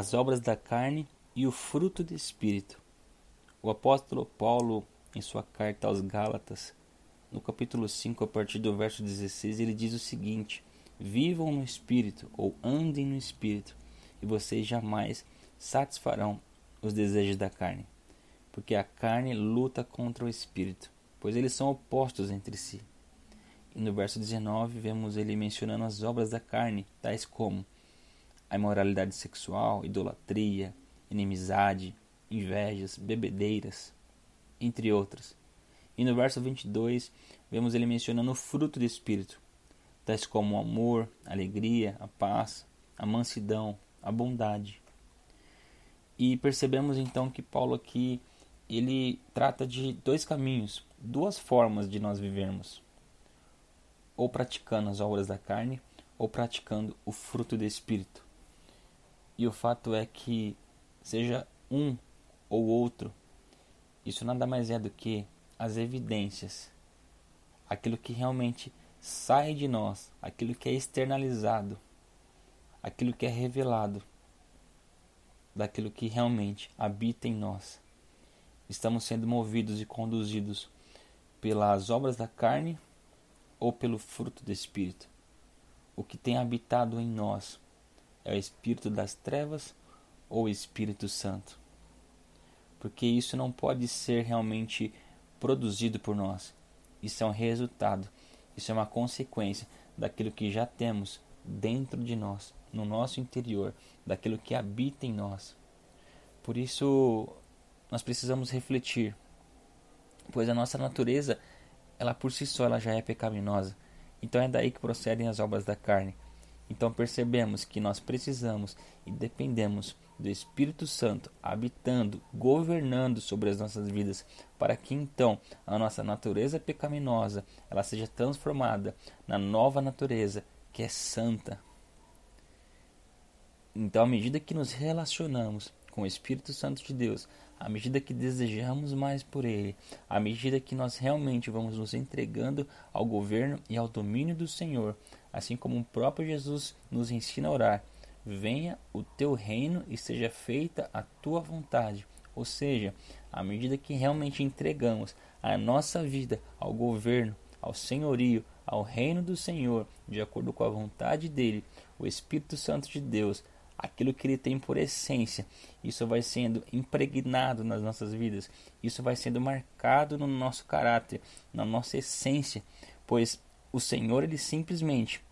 as obras da carne e o fruto do Espírito. O apóstolo Paulo, em sua carta aos Gálatas, no capítulo 5, a partir do verso 16, ele diz o seguinte: Vivam no Espírito, ou andem no Espírito, e vocês jamais satisfarão os desejos da carne, porque a carne luta contra o Espírito, pois eles são opostos entre si. E no verso 19, vemos ele mencionando as obras da carne, tais como a imoralidade sexual, idolatria, inimizade, invejas, bebedeiras, entre outras. E no verso 22, vemos ele mencionando o fruto do Espírito, tais como o amor, a alegria, a paz, a mansidão, a bondade. E percebemos então que Paulo aqui ele trata de dois caminhos, duas formas de nós vivermos: ou praticando as obras da carne, ou praticando o fruto do Espírito. E o fato é que, seja um ou outro, isso nada mais é do que as evidências, aquilo que realmente sai de nós, aquilo que é externalizado, aquilo que é revelado, daquilo que realmente habita em nós. Estamos sendo movidos e conduzidos pelas obras da carne ou pelo fruto do Espírito. O que tem habitado em nós é o espírito das trevas ou o Espírito Santo? Porque isso não pode ser realmente produzido por nós. Isso é um resultado, isso é uma consequência daquilo que já temos dentro de nós, no nosso interior, daquilo que habita em nós. Por isso, nós precisamos refletir, pois a nossa natureza, ela por si só ela já é pecaminosa. Então é daí que procedem as obras da carne. Então percebemos que nós precisamos e dependemos do Espírito Santo habitando, governando sobre as nossas vidas, para que então a nossa natureza pecaminosa ela seja transformada na nova natureza que é santa. Então, à medida que nos relacionamos com o Espírito Santo de Deus, à medida que desejamos mais por Ele, à medida que nós realmente vamos nos entregando ao governo e ao domínio do Senhor, assim como o próprio Jesus nos ensina a orar: Venha o teu reino e seja feita a tua vontade. Ou seja, à medida que realmente entregamos a nossa vida ao governo, ao senhorio, ao reino do Senhor, de acordo com a vontade dele, o Espírito Santo de Deus aquilo que ele tem por essência. Isso vai sendo impregnado nas nossas vidas, isso vai sendo marcado no nosso caráter, na nossa essência, pois o Senhor ele simplesmente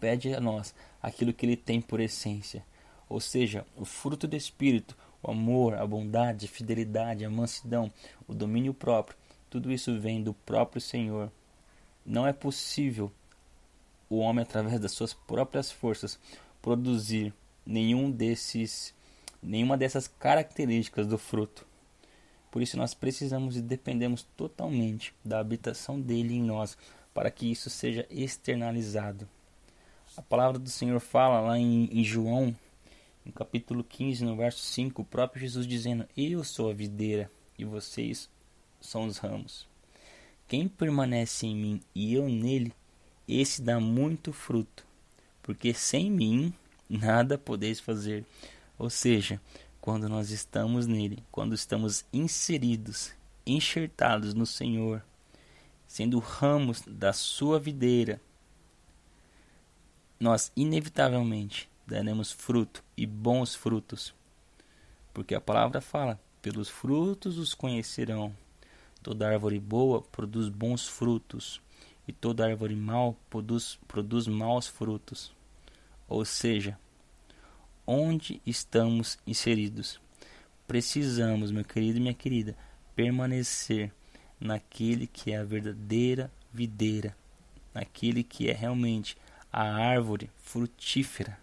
pede a nós aquilo que ele tem por essência, ou seja, o fruto do espírito, o amor, a bondade, a fidelidade, a mansidão, o domínio próprio, tudo isso vem do próprio Senhor. Não é possível o homem através das suas próprias forças produzir nenhum desses nenhuma dessas características do fruto. Por isso nós precisamos e dependemos totalmente da habitação dele em nós para que isso seja externalizado. A palavra do Senhor fala lá em, em João, no capítulo 15, no verso 5, o próprio Jesus dizendo: Eu sou a videira e vocês são os ramos. Quem permanece em mim e eu nele, esse dá muito fruto, porque sem mim nada podeis fazer. Ou seja, quando nós estamos nele, quando estamos inseridos, enxertados no Senhor, sendo ramos da sua videira, nós inevitavelmente daremos fruto e bons frutos. Porque a palavra fala: pelos frutos os conhecerão. Toda árvore boa produz bons frutos, e toda árvore mal produz, produz maus frutos. Ou seja, onde estamos inseridos. Precisamos, meu querido e minha querida, permanecer naquele que é a verdadeira videira, naquele que é realmente a árvore frutífera.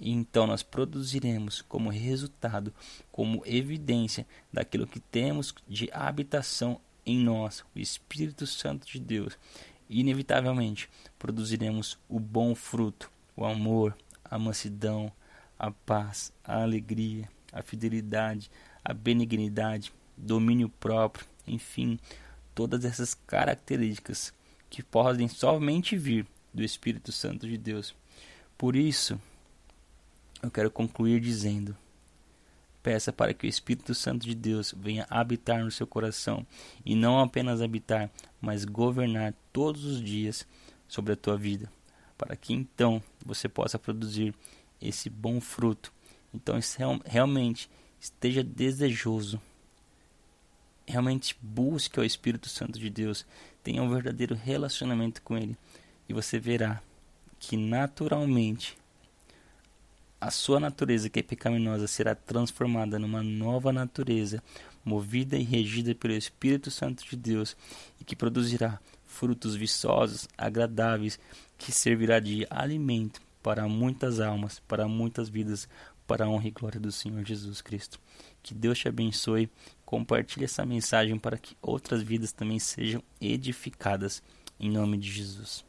E então nós produziremos como resultado, como evidência daquilo que temos de habitação em nós, o Espírito Santo de Deus. Inevitavelmente produziremos o bom fruto, o amor, a mansidão, a paz, a alegria, a fidelidade, a benignidade, domínio próprio, enfim, todas essas características que podem somente vir do Espírito Santo de Deus. Por isso, eu quero concluir dizendo: peça para que o Espírito Santo de Deus venha habitar no seu coração e não apenas habitar, mas governar todos os dias sobre a tua vida, para que então você possa produzir esse bom fruto. Então, realmente esteja desejoso, realmente busque o Espírito Santo de Deus, tenha um verdadeiro relacionamento com Ele, e você verá que naturalmente a sua natureza que é pecaminosa será transformada numa nova natureza, movida e regida pelo Espírito Santo de Deus, e que produzirá frutos viçosos, agradáveis, que servirá de alimento para muitas almas, para muitas vidas, para a honra e glória do Senhor Jesus Cristo. Que Deus te abençoe. Compartilhe essa mensagem para que outras vidas também sejam edificadas em nome de Jesus.